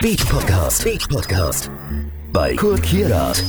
Beach Podcast. Beach Podcast. Bei Kurt Kierat.